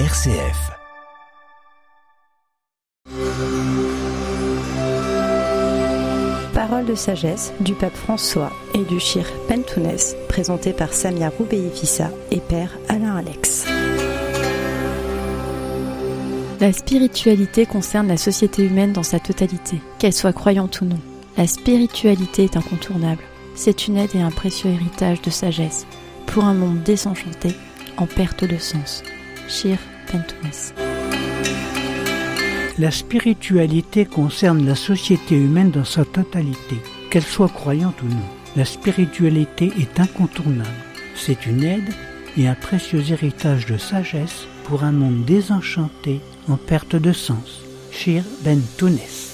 RCF. Parole de sagesse du pape François et du Shir Pentounès, présenté par Samia Roubeifissa et père Alain Alex. La spiritualité concerne la société humaine dans sa totalité, qu'elle soit croyante ou non. La spiritualité est incontournable. C'est une aide et un précieux héritage de sagesse pour un monde désenchanté, en perte de sens. Shir. La spiritualité concerne la société humaine dans sa totalité, qu'elle soit croyante ou non. La spiritualité est incontournable. C'est une aide et un précieux héritage de sagesse pour un monde désenchanté en perte de sens. Shir Ben Tounes.